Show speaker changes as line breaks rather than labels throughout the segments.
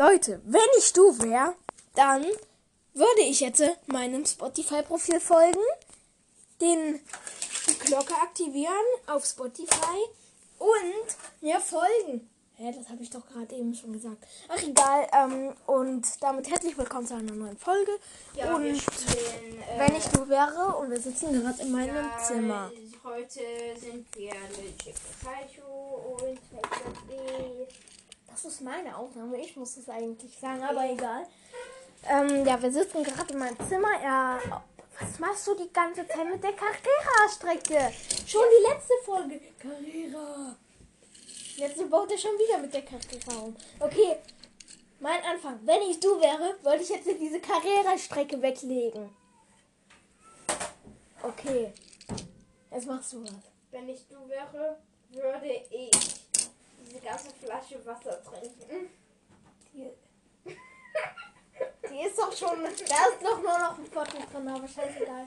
Leute, wenn ich du wäre, dann würde ich jetzt meinem Spotify-Profil folgen, den die Glocke aktivieren auf Spotify und mir folgen. Hä, das habe ich doch gerade eben schon gesagt. Ach egal, ähm, und damit herzlich willkommen zu einer neuen Folge.
Ja,
und
spielen, äh,
wenn ich du wäre und wir sitzen gerade in meinem
ja,
Zimmer.
Heute sind wir mit Pikachu und mit
Das ist meine Aufnahme, ich muss es eigentlich sagen, aber egal. Ähm, ja, wir sitzen gerade in meinem Zimmer. Ja, was machst du die ganze Zeit mit der Carrera-Strecke? Schon die letzte Folge. Carrera. Jetzt baut er schon wieder mit der Carrera um. Okay, mein Anfang. Wenn ich du wäre, würde ich jetzt diese Carrera-Strecke weglegen. Okay. Jetzt machst du was.
Wenn ich du wäre, würde ich diese ganze Flasche Wasser trinken.
Die, die ist doch schon. Da ist doch nur noch ein Viertel drin, aber scheißegal.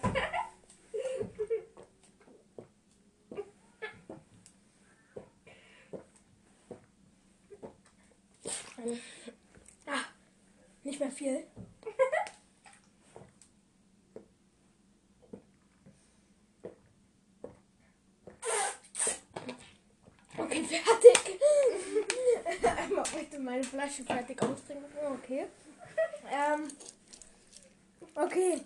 Ah, nicht mehr viel. Okay, fertig. Einmal möchte meine Flasche fertig austrinken. Okay. Ähm. Okay.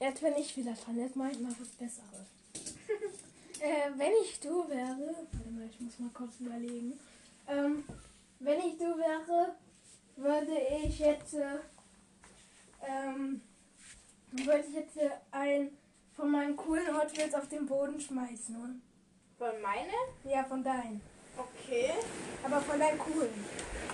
Jetzt bin ich wieder dran. Jetzt mache ich mal was Besseres. äh, wenn ich du wäre. Warte mal, ich muss mal kurz überlegen. Ähm, wenn ich du wäre, würde ich jetzt. Äh, ähm, würde ich jetzt äh, ein von meinen coolen Hot Wheels auf den Boden schmeißen.
Von meine?
ja, von deinen.
Okay.
Aber von deinen coolen.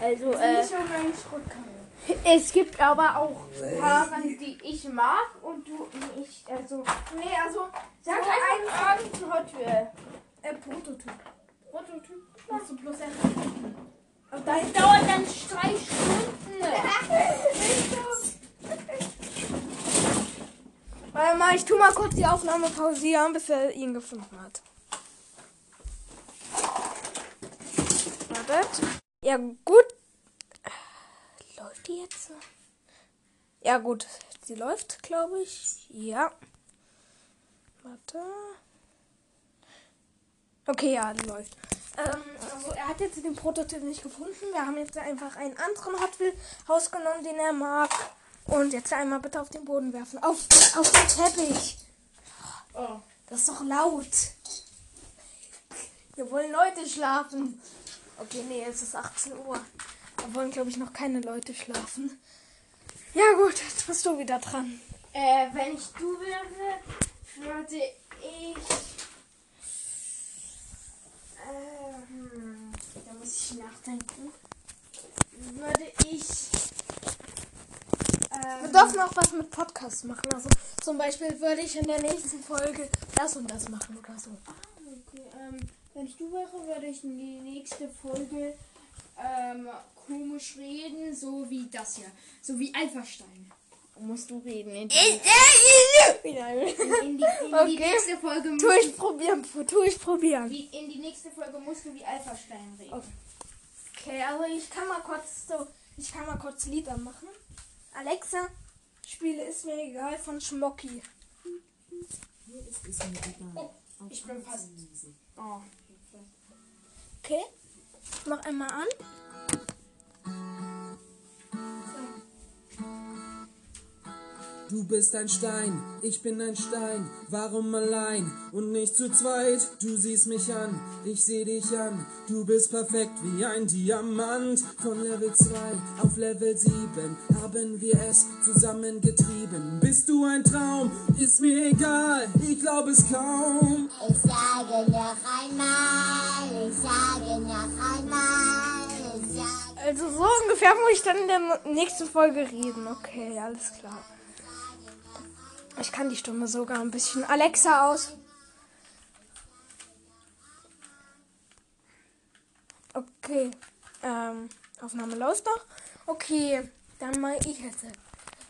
Also,
Nicht schon meine Schrottkarre.
es gibt aber auch Paare, die ich mag und du nicht. Also,
Nee, also,
sag
so
einfach irgendein Hot Wheel.
Äh, Prototyp.
Prototyp.
Musst du bloß erraten. Aber
Das dauert dann drei Stunden.
Warte mal, ich tu mal kurz die Aufnahme pausieren, bis er ihn gefunden hat. Wartet. Ja, gut. Läuft die jetzt? Ja, gut. Sie läuft, glaube ich. Ja. Warte. Okay, ja, die läuft. Ähm, also er hat jetzt den Prototyp nicht gefunden. Wir haben jetzt einfach einen anderen Hot Wheel rausgenommen, den er mag. Und jetzt einmal bitte auf den Boden werfen. Auf, auf den Teppich.
Oh.
Das ist doch laut. Hier wollen Leute schlafen. Okay, nee, es ist 18 Uhr. Da wollen, glaube ich, noch keine Leute schlafen. Ja gut, jetzt bist du wieder dran.
Äh, wenn ich du wäre, würde ich. Ähm, da muss ich nachdenken. Würde ich.
Wir
Ähm,
dürfen auch was mit Podcasts machen. Also zum Beispiel würde ich in der nächsten Folge das und das machen oder so.
okay, ähm, wenn ich du wäre, würde ich in die nächste Folge ähm, komisch reden, so wie das hier. So wie Alphastein. Musst du reden. In die, in, in die, in
Okay.
die nächste Folge musst
Tu ich probieren, tu ich probieren.
Wie, in die nächste Folge musst du wie Alphastein reden.
Okay. Okay, also ich kann mal kurz so, ich kann mal kurz Lieder machen. Alexa, spiele ist mir egal von Schmocki.
Ich bin fast. Oh.
Okay, mach einmal an.
Du bist ein Stein, ich bin ein Stein. Warum allein und nicht zu zweit? Du siehst mich an, ich seh dich an. Du bist perfekt wie ein Diamant. Von Level 2 auf Level 7 haben wir es zusammengetrieben. Bist du ein Traum? Ist mir egal, ich glaube es kaum.
Ich sage noch einmal, ich sage noch einmal, ich sage.
Also so ungefähr muss ich dann in der nächsten Folge reden. Okay, alles klar. Ich kann die Stimme sogar ein bisschen. Alexa aus. Okay. Ähm, Aufnahme läuft noch. Okay, dann mal ich jetzt.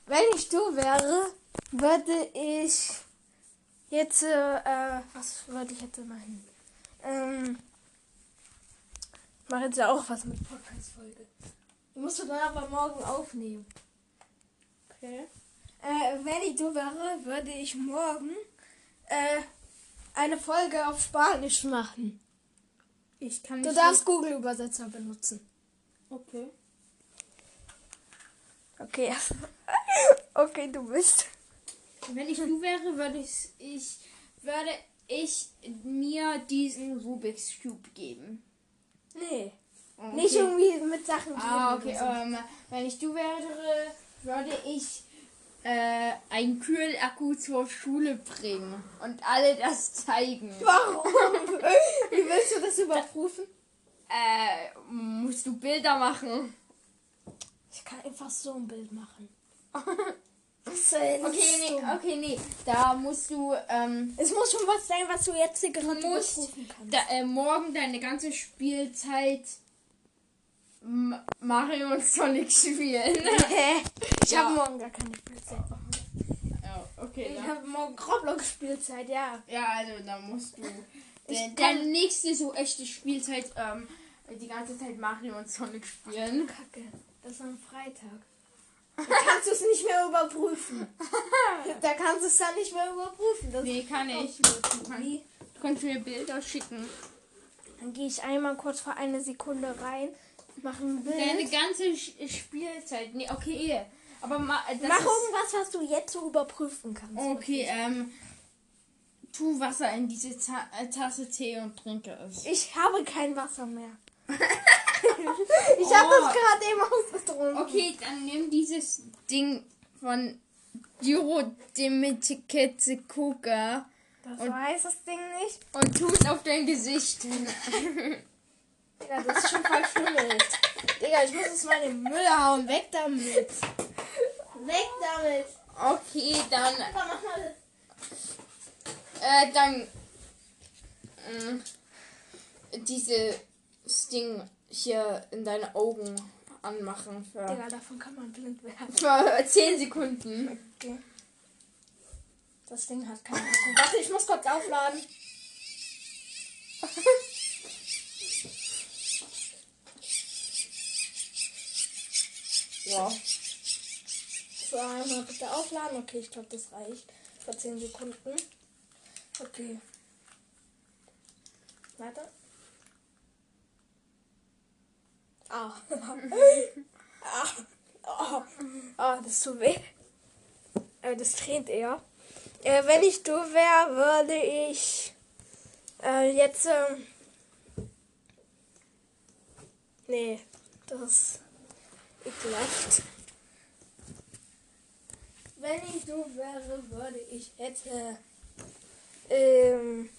Wenn ich du wäre, würde ich jetzt, äh, was würde ich jetzt machen? Ähm, ich mache jetzt ja auch was mit Podcast-Folge. Musst du dann aber morgen aufnehmen.
Okay.
Äh, wenn ich du wäre, würde ich morgen äh, eine Folge auf Spanisch machen.
Ich kann
Du darfst Google-Übersetzer benutzen.
Okay.
Okay. okay, du bist.
Wenn ich du wäre, würde ich, ich würde ich mir diesen Rubik's Cube geben.
Nee.
Okay.
Nicht irgendwie mit Sachen.
Ah, okay. Ähm, wenn ich du wäre, würde ich äh, einen Kühlakku zur Schule bringen und alle das zeigen.
Warum? Wie willst du das überprüfen?
Äh, musst du Bilder machen?
Ich kann einfach so ein Bild machen.
Okay, nee, okay, nee. Da musst du ähm,
Es muss schon was sein, was du jetzt hier gerade
musst da, äh, morgen deine ganze Spielzeit Mario und Sonic spielen.
Ich
Ja.
habe morgen gar keine Spielzeit.
ja, okay.
Ich habe morgen Roblox-Spielzeit, ja.
Ja, also da musst du.
Ich
deine nächste so echte Spielzeit, ähm, die ganze Zeit Mario und Sonic spielen.
Kacke. Das ist am Freitag. Da kannst du es nicht mehr überprüfen. Da kannst du es dann nicht mehr überprüfen. Das
Nee, kann ich. Du, kann, du kannst mir Bilder schicken.
Dann gehe ich einmal kurz für eine Sekunde rein, mache ein Bild.
Deine ganze Spielzeit. Nee, okay. Aber ma, das
Mach irgendwas, was du jetzt so überprüfen kannst.
Okay, ähm. Tu Wasser in diese Ta äh, Tasse Tee und trinke es.
Ich habe kein Wasser mehr. ich habe
Oh.
das gerade eben ausgetrunken.
Okay, dann nimm dieses Ding von Duro Demetikete Coca
Das
Und-
weiß das Ding nicht.
und tu es auf dein Gesicht.
Digga, das ist schon verstümmelt. Digga, ich muss es mal in den Müll hauen. Weg damit. Weg damit.
Okay, dann,
Papa, mach mal.
äh, dann, äh, dieses Ding hier in deine Augen anmachen für,
Digga, davon kann man blind werden.
für 10 Sekunden.
Okay. Das Ding hat keine Akku. Warte, ich muss kurz aufladen.
Ja.
So, einmal bitte aufladen. Okay, ich glaube, das reicht. Für 10 Sekunden. Okay. Warte. Ah. ah. Oh. oh, das tut weh. Äh, das tränt eher. Äh, wenn ich du wäre, würde ich äh, jetzt. Ähm, nee, das ekelhaft. Wenn ich du wäre, würde ich. Äh, ähm,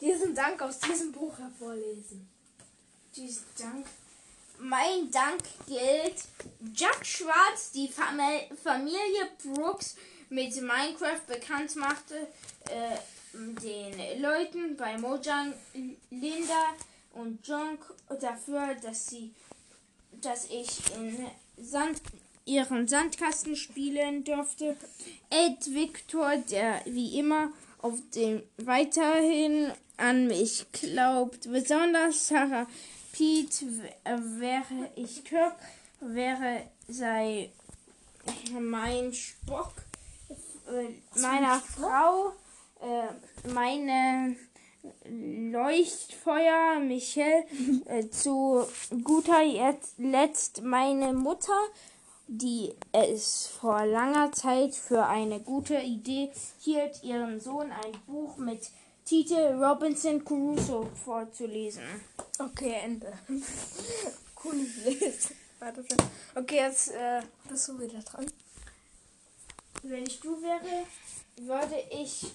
diesen Dank aus diesem Buch hervorlesen.
Diesen Dank. Mein Dank gilt Jack Schwarz, die Fam- Familie Brooks mit Minecraft bekannt machte, äh, den Leuten bei Mojang, Linda und Junk dafür, dass sie, dass ich in Sand, ihren Sandkasten spielen durfte. Ed Victor, der wie immer auf dem weiterhin an mich glaubt. Besonders Sarah Pete wäre ich Kirk, wäre sei mein Spock, äh, meiner Frau, äh, meine Leuchtfeuer, Michelle, äh, zu guter letzt meine Mutter, die es vor langer Zeit für eine gute Idee hielt, ihren Sohn ein Buch mit Titel Robinson Crusoe vorzulesen.
Okay, Ende. Cooles Lesen. Warte. Okay, jetzt äh, bist du wieder dran.
Wenn ich du wäre, würde ich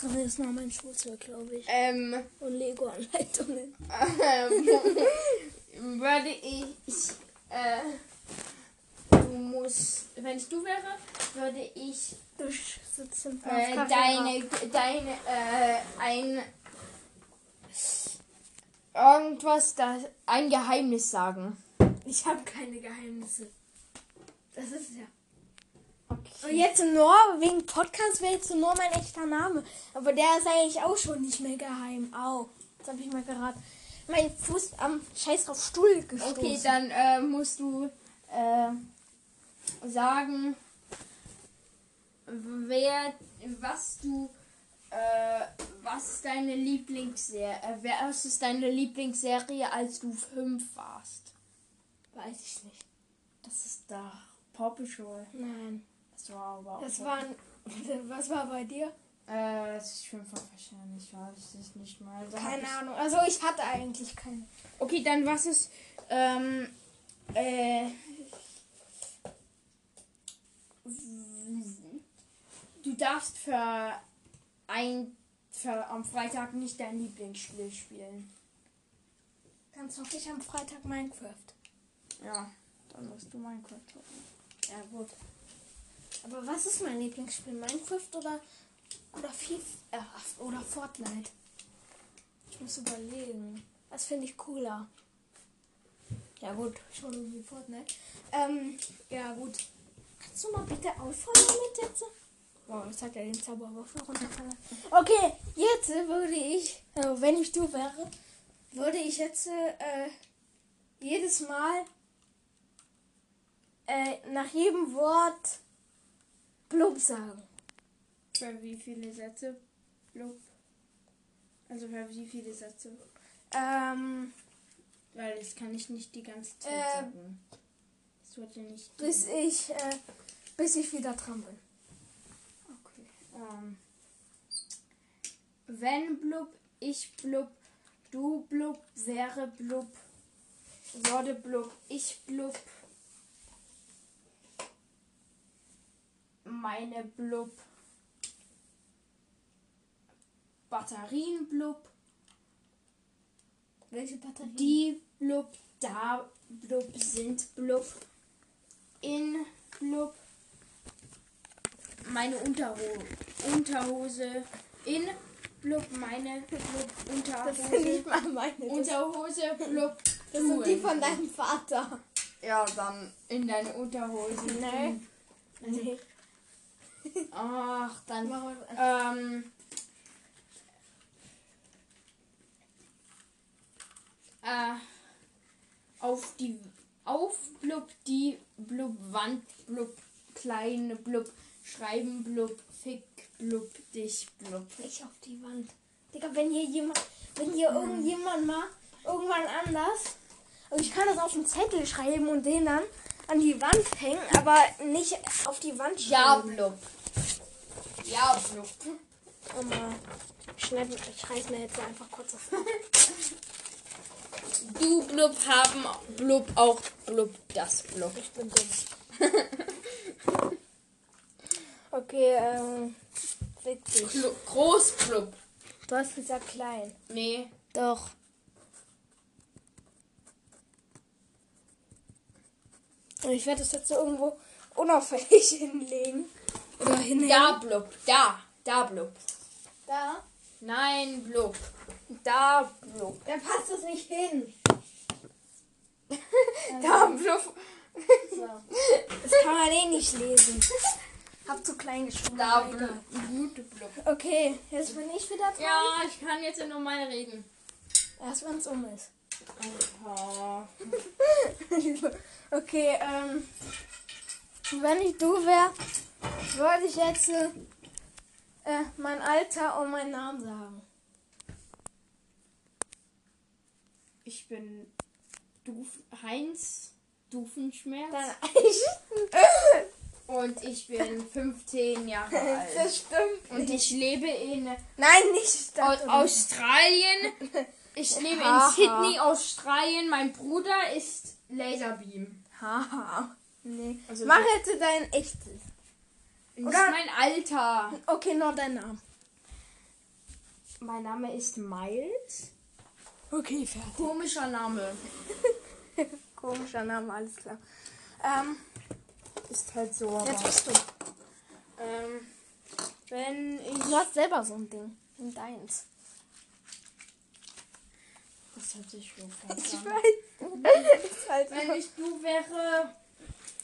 Drin ist noch mein Schulzeug, glaube ich.
ähm,
Und Lego-Anleitungen.
ähm, würde ich äh, du musst, wenn ich du wäre, würde ich
Du sitzt im
äh, deine deine äh, ein irgendwas das ein Geheimnis sagen.
Ich habe keine Geheimnisse. Das ist ja. Jetzt nur, wegen Podcast wäre jetzt nur mein echter Name. Aber der ist eigentlich auch schon nicht mehr geheim. Au, jetzt habe ich mal geraten. Mein Fuß am Scheiß drauf Stuhl gestoßen.
Okay, dann äh, musst du äh, sagen, wer, was du, äh, was ist deine Lieblingsserie, äh, wer- was ist deine Lieblingsserie, als du fünf warst?
Weiß ich nicht.
Das ist da Paw Patrol.
Nein.
Das war
Das
auch-
war. Was war bei dir?
Äh, das ist fünf wahrscheinlich, weiß ich nicht mal. Da
Keine
ich-
Ahnung. Also ich hatte eigentlich keine.
Okay, dann was ist, ähm, äh, du darfst für ein, für am Freitag nicht dein Lieblingsspiel spielen.
Dann zocke ich am Freitag Minecraft.
Ja, dann musst du Minecraft zocken.
Ja gut. Aber was ist mein Lieblingsspiel? Minecraft oder oder FIFA äh, oder Fortnite? Ich muss überlegen. Was finde ich cooler? Ja gut, schon irgendwie Fortnite. Ähm, ja gut. Kannst du mal bitte aufhören damit jetzt? Wow, jetzt hat er den Zauberwürfel runterfallen. Okay, jetzt würde ich, äh, wenn ich du wäre, würde ich jetzt äh, jedes Mal äh, nach jedem Wort blub sagen.
Für wie viele Sätze? Blub. Also für wie viele Sätze?
Ähm,
Weil das kann ich nicht die ganze Zeit
Äh,
sagen. Das wird ja nicht.
bis ich, äh, bis ich wieder dran bin.
Okay. Ähm, wenn blub, ich blub, du blub, wäre blub, würde blub, ich blub, meine blub, Batterien blub,
Welche Batterie?
die blub, da blub, sind blub, in blub, meine Unterho Unterhose in blub, meine blub,
Das sind
Unterhose,
nicht mal meine.
Unterhose blub,
das sind die von
in-
deinem Vater.
Ja, dann in deine Unterhose.
Nee. Nee.
Ach, dann Ähm. Äh, auf die auf blub die blub Wand blub kleine blub schreiben blub fick blub dich blub.
Nicht auf die Wand. Digga, wenn hier jemand, wenn hier irgendjemand mal irgendwann anders. Also ich kann das auf einen Zettel schreiben und den dann an die Wand hängen, aber nicht auf die Wand
Ja
schreiben.
blub. Ja blub.
Oh mal. Ich, schneid, ich reiß mir jetzt einfach kurz auf.
Du blub haben blub auch blub das blub.
Ich bin dumm. Okay, ähm. Dich.
Blub, groß blub.
Du hast gesagt klein.
Nee.
Doch. Und ich werde das jetzt so irgendwo unauffällig hinlegen. Oder hinhängen.
Da blub. Da. Da blub.
Da.
Nein blub. Da blub.
Da passt es nicht hin.
Da blub.
So. Das kann man eh nicht lesen. Hab zu klein geschrieben.
Da blub. Gute blub.
Okay, jetzt bin ich wieder dran.
Ja, ich kann jetzt ja normal reden.
Erst wenn es um ist. Okay, ähm. Wenn ich du wäre, würde ich jetzt äh, äh, mein Alter und meinen Namen sagen.
Ich bin Duf Heinz Dufenschmerz und ich bin 15 Jahre alt.
Das stimmt.
Und ich lebe in
Nein, nicht das.
Australien. Ich lebe in. Sydney, Australien. Mein Bruder ist Laserbeam.
Haha. Nee.
Also
Mach jetzt dein echtes.
Das
Oder-
ist mein Alter.
Okay, noch dein Name.
Mein Name ist Miles.
Okay, fertig.
Komischer Name.
Komischer Name, alles klar. Ähm,
Ist halt so. Aber,
jetzt bist du.
ähm, wenn ich.
Du hast selber so ein Ding. In deins.
Das hört sich so falsch
Ich weiß. Halt
Wenn ich du wäre.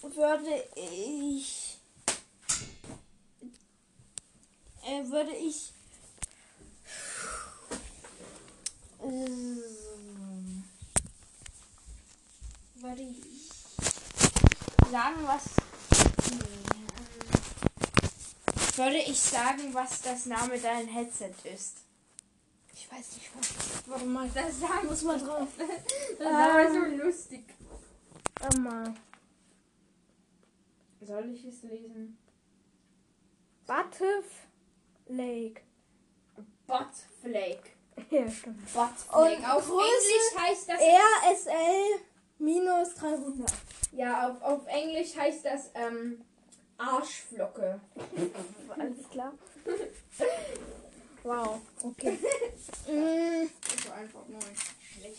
würde ich
äh, würde ich. Ähm, würde ich sagen, was. Ähm, würde ich sagen, was das Name dein Headset ist.
Ich weiß nicht was. Warte mal,
Das sagen
muss mal drauf.
Das war so lustig.
Mal.
Soll ich es lesen?
Butterf Lake.
Buttflake.
Ja, stimmt.
Buttflake.
Und
Auf
Größe
Englisch heißt das.
RSL minus 300.
Ja, auf, auf Englisch heißt das ähm, Arschflocke.
Alles klar. Wow, okay. mm,
Das war einfach nur schlecht.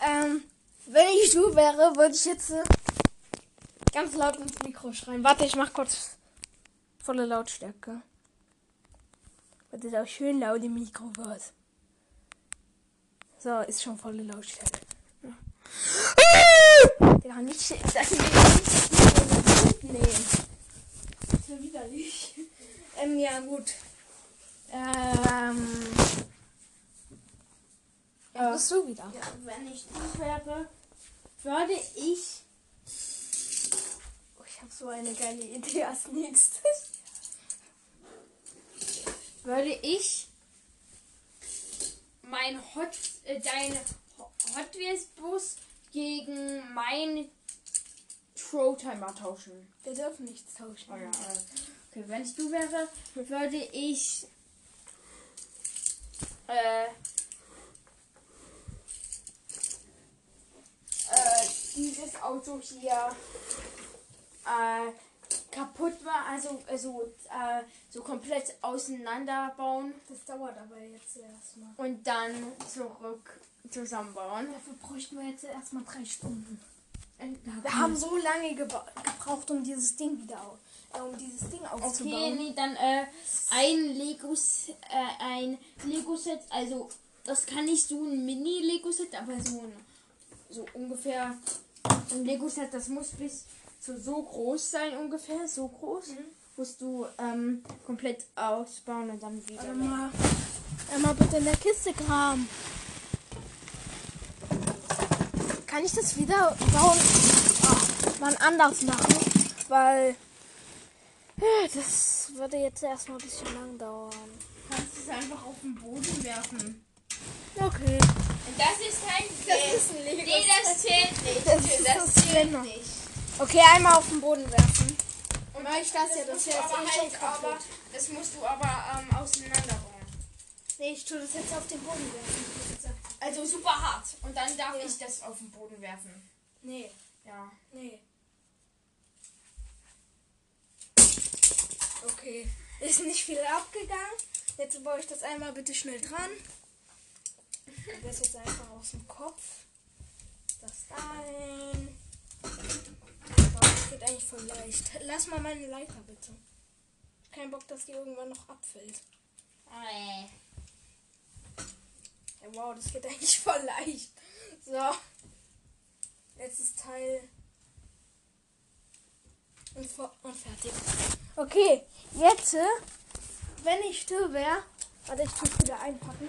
ähm, wenn ich du wäre, würde ich jetzt äh, ganz laut ins Mikro schreien. Warte, ich mach kurz volle Lautstärke. Weil das auch schön laut im Mikro wird. So, ist schon volle Lautstärke. Ja. Ja, nicht, das will ich nicht nehmen.
Das ist ja widerlich.
Ähm, ja, gut. Ähm. Ja, bist du wieder.
Ja, wenn ich du wäre, würde ich.
Oh, ich habe so eine geile Idee als nächstes.
Würde ich mein Hot, äh, dein Hot Wheels Bus gegen mein Trolltimer tauschen.
Wir dürfen nichts tauschen.
Oh ja, äh, okay, wenn ich du wäre, würde ich äh, äh, dieses Auto hier äh, kaputt machen, also, also äh, so komplett auseinanderbauen
Das dauert aber jetzt erstmal.
und dann zurück zusammenbauen.
Dafür bräuchten wir jetzt erstmal drei Stunden.
Und da
Wir haben so lange gebra- gebraucht, um dieses Ding wieder äh, um dieses Ding
Okay,
aufzubauen.
nee, dann äh, ein Lego, äh, ein Lego Set, also das kann nicht so ein Mini Lego Set, aber so ein, so ungefähr ein Lego Set, das muss bis zu so groß sein ungefähr, so groß. Musst du ähm, komplett ausbauen und dann wieder.
Warte mal. Einmal bitte in der Kiste graben. Kann ich das wieder bauen? Ach, mal anders machen, weil äh, das würde jetzt erstmal ein bisschen lang dauern.
kannst es einfach auf den Boden werfen.
Okay.
Und das ist kein
Das ist ein Lego.
Nee, das zählt nicht.
Das
das
das
zählt nicht.
Okay, einmal auf den Boden werfen.
Und
Mach ich das ja, das ist
du
jetzt eh schon
halt aber, das musst du aber ähm, auseinanderbauen.
Nee, ich tue das jetzt auf den Boden werfen.
Also super hart. Und dann darf ich das auf den Boden werfen.
Nee,
Ja.
nee. Okay. Ist nicht viel abgegangen. Jetzt baue ich das einmal bitte schnell dran. Das jetzt einfach aus dem Kopf. Das rein. Geht eigentlich voll leicht. Lass mal meine Leiter bitte. Kein Bock, dass die irgendwann noch abfällt. Ja, wow, das geht eigentlich voll leicht. So. Letztes Teil. Und, und fertig. Okay, jetzt, äh, wenn ich du wäre, warte, ich tue wieder einpacken.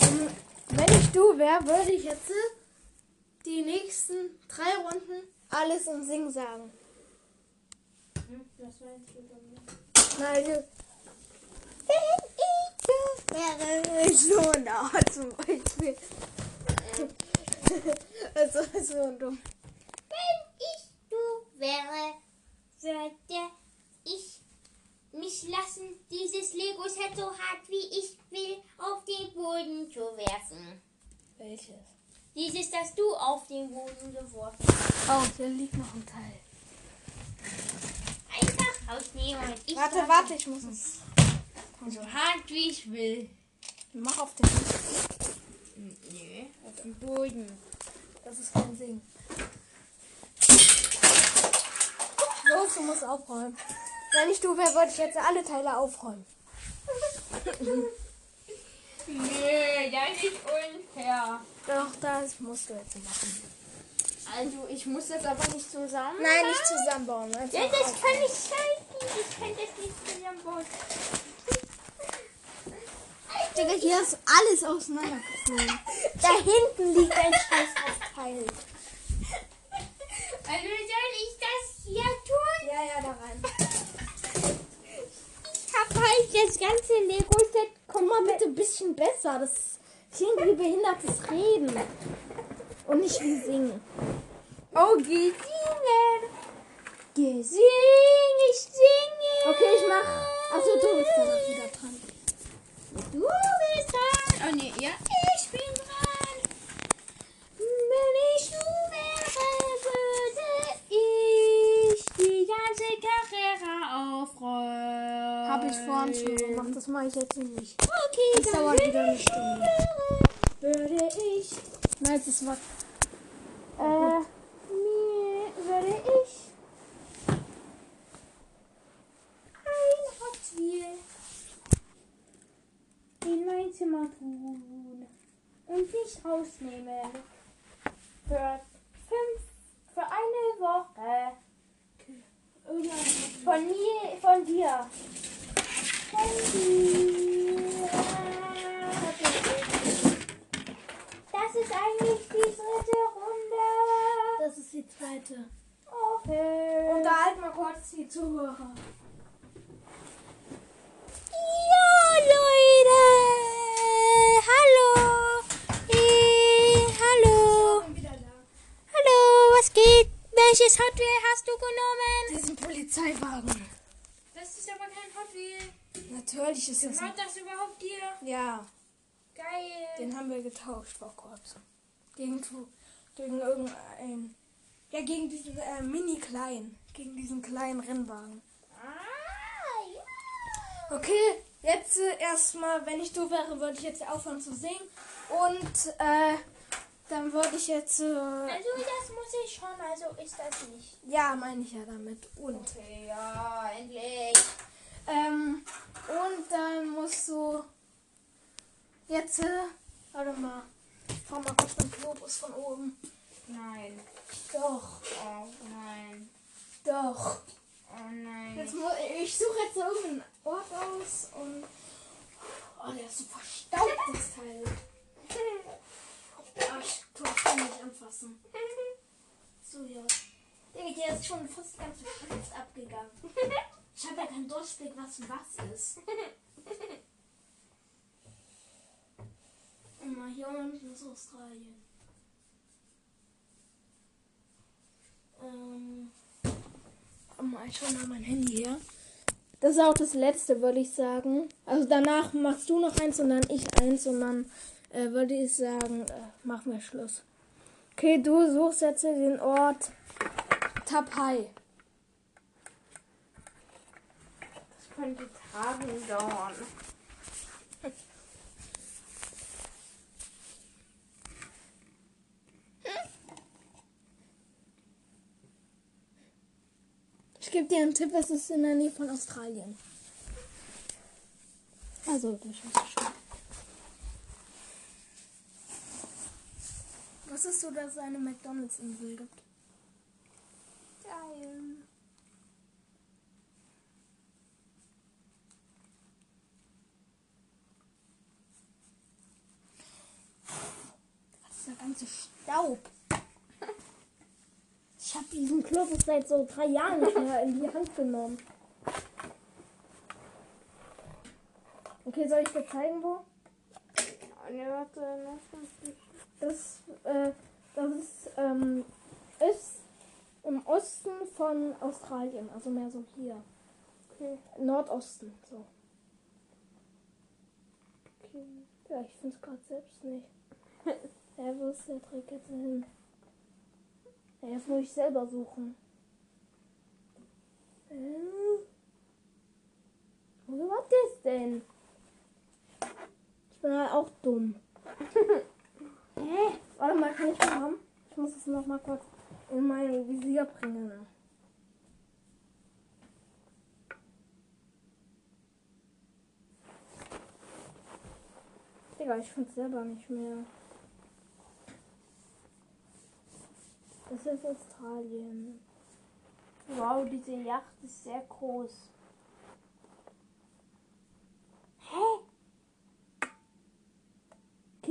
Ähm, wenn ich du wäre, würde ich jetzt äh, die nächsten drei Runden alles im Sing sagen.
Das war jetzt
also, wenn ich wäre, so da zum Beispiel. also, so dumm.
Wenn ich du wäre, würde ich mich lassen, dieses Lego-Set so hart wie ich will auf den Boden zu werfen.
Welches?
Dieses, das du auf den Boden geworfen hast.
Oh, hier liegt noch ein Teil.
Und ich
Warte,
werfe.
warte, ich muss es.
So hart wie ich will.
Mach auf den Tisch.
Nö, auf dem Boden.
Das ist kein Sing. Los, du musst aufräumen. Wenn ich du wäre, würde ich jetzt alle Teile aufräumen.
Nö, das ist unfair.
Doch, das musst du jetzt machen.
Also, ich muss das aber nicht zusammen.
Nein, nicht zusammenbauen.
Ja, das kann ich schalten. Ich kann das nicht zusammenbauen.
Digga, hier ist alles auseinandergeflogen. Da hinten liegt ein scheiß Teil.
Also soll ich das hier tun?
Ja, ja, da rein.
Ich hab halt das ganze Lego-Set.
Komm mal bitte ein bisschen besser. Das ist irgendwie behindertes Reden. Und nicht wie singen.
Oh, gesingen. Gesing, ich singe.
Okay, ich mach. Achso, du bist danach wieder dran.
Du bist dran. Oh nee, ja, ich bin dran. Wenn ich du wäre, würde ich die ganze Carrera aufrollen.
Hab ich vorhin schon gemacht. Das mache ich jetzt nicht.
Okay,
Das
dann
dauert wieder eine Stunde.
würde ich,
Nein, das war.
äh, mir würde ich ein Hot Wheel in mein Zimmer tun und dich rausnehmen. Für fünf, für eine Woche. Von mir, von dir. Von dir. Das ist eigentlich die dritte Runde.
Das ist die zweite.
Okay.
Unterhalt mal kurz die Zuhörer.
Ja, Leute. Hallo. Hey, hallo.
bin wieder da.
Hallo, was geht? Welches Hot Wheel hast du genommen?
Diesen Polizeiwagen.
Das ist aber kein Hot Wheel.
Natürlich ist das.
Gehört das überhaupt dir?
Ja,
Geil.
den haben wir getauscht vor kurzem. Gegen, gegen irgendein. Ja, gegen diesen äh, mini-kleinen. Gegen diesen kleinen Rennwagen.
Ah, ja.
Okay, jetzt äh, erstmal, wenn ich du wäre, würde ich jetzt aufhören zu singen. Und äh, dann würde ich jetzt. Äh,
Also das muss ich schon, also ist das nicht.
ja, meine ich ja damit. Und.
Okay, ja, endlich.
Ähm, und dann musst du jetzt, äh, warte mal, brauch mal kurz den Globus von oben.
Nein.
Doch,
Oh nein.
doch.
Oh nein.
Jetzt mu ich suche jetzt irgendeinen Ort aus und, oh, der ist so verstaubt, das Teil. Ah, ich kann nicht anfassen. So, ja. Digga, hier ist schon fast Schrift abgegangen. Ich habe ja keinen Durchblick, was was ist. Und mal hier unten ist Australien. Ähm, mal, ich schau mal mein Handy her. Das ist auch das letzte, würde ich sagen. Also danach machst du noch eins und dann ich eins und dann äh, würde ich sagen, äh, machen wir Schluss. Okay, du suchst jetzt den Ort Tapai.
Das könnte Tagen dauern.
Ich gebe dir einen Tipp, es ist in der Nähe von Australien. Also, das hast du schon. Was ist so, dass es eine McDonalds-Insel gibt?
Geil.
Was ist der ganze Staub? Ich habe diesen Globus seit so drei Jahren nicht mehr in die Hand genommen. Okay, soll ich dir zeigen, wo?
Ne, warte, lass uns nicht.
Das, äh, das ist, ähm, ist im Osten von Australien, also mehr so hier.
Okay.
Nordosten, so.
okay.
Ja, ich finde es gerade selbst nicht. ja, wo ist der Trick jetzt hin? Ja, jetzt muss ich selber suchen. Ähm, wo war das denn? Ich bin halt auch dumm. Hä? Warte mal, kann ich mal haben? Ich muss es noch mal kurz in mein Visier bringen. Digga, ich finde selber nicht mehr. Das ist Australien.
Wow, diese Yacht ist sehr groß.
Hä?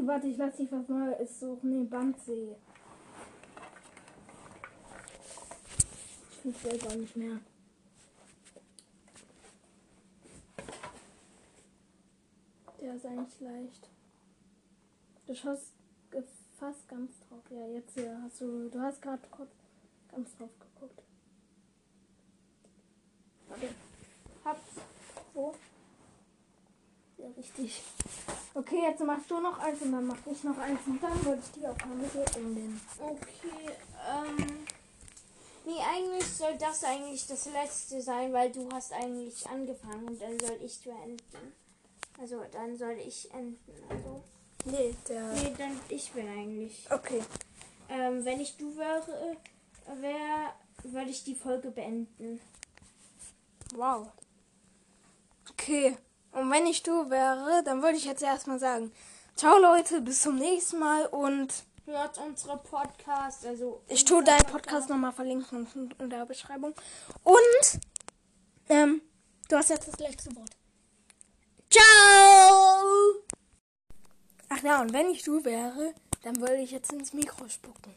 Warte, ich lass dich was Neues suchen. Nee, Bandsee. Ich finde selber nicht mehr. Der ist eigentlich leicht. Du schaust fast ganz drauf. Ja, jetzt hier hast du. Du hast gerade ganz drauf geguckt. Warte. Hab's. Wo? Ja, richtig. Okay, jetzt machst du noch eins und dann mach ich noch eins und dann würde ich die Aufnahme hier umnehmen.
Okay, ähm. Nee, eigentlich soll das eigentlich das letzte sein, weil du hast eigentlich angefangen und dann soll ich beenden. Also dann soll ich enden. Also.
Nee, der.
Nee, dann ich bin eigentlich.
Okay.
Ähm, wenn ich du wäre, wär, würde ich die Folge beenden.
Wow. Okay. Und wenn ich du wäre, dann würde ich jetzt erstmal sagen, ciao Leute, bis zum nächsten Mal und
Hört unsere Podcast, also.
ich tue deinen Podcast nochmal verlinken in der Beschreibung. Und ähm, du hast jetzt das letzte Wort. Ciao! Ach ja, und wenn ich du wäre, dann würde ich jetzt ins Mikro spucken.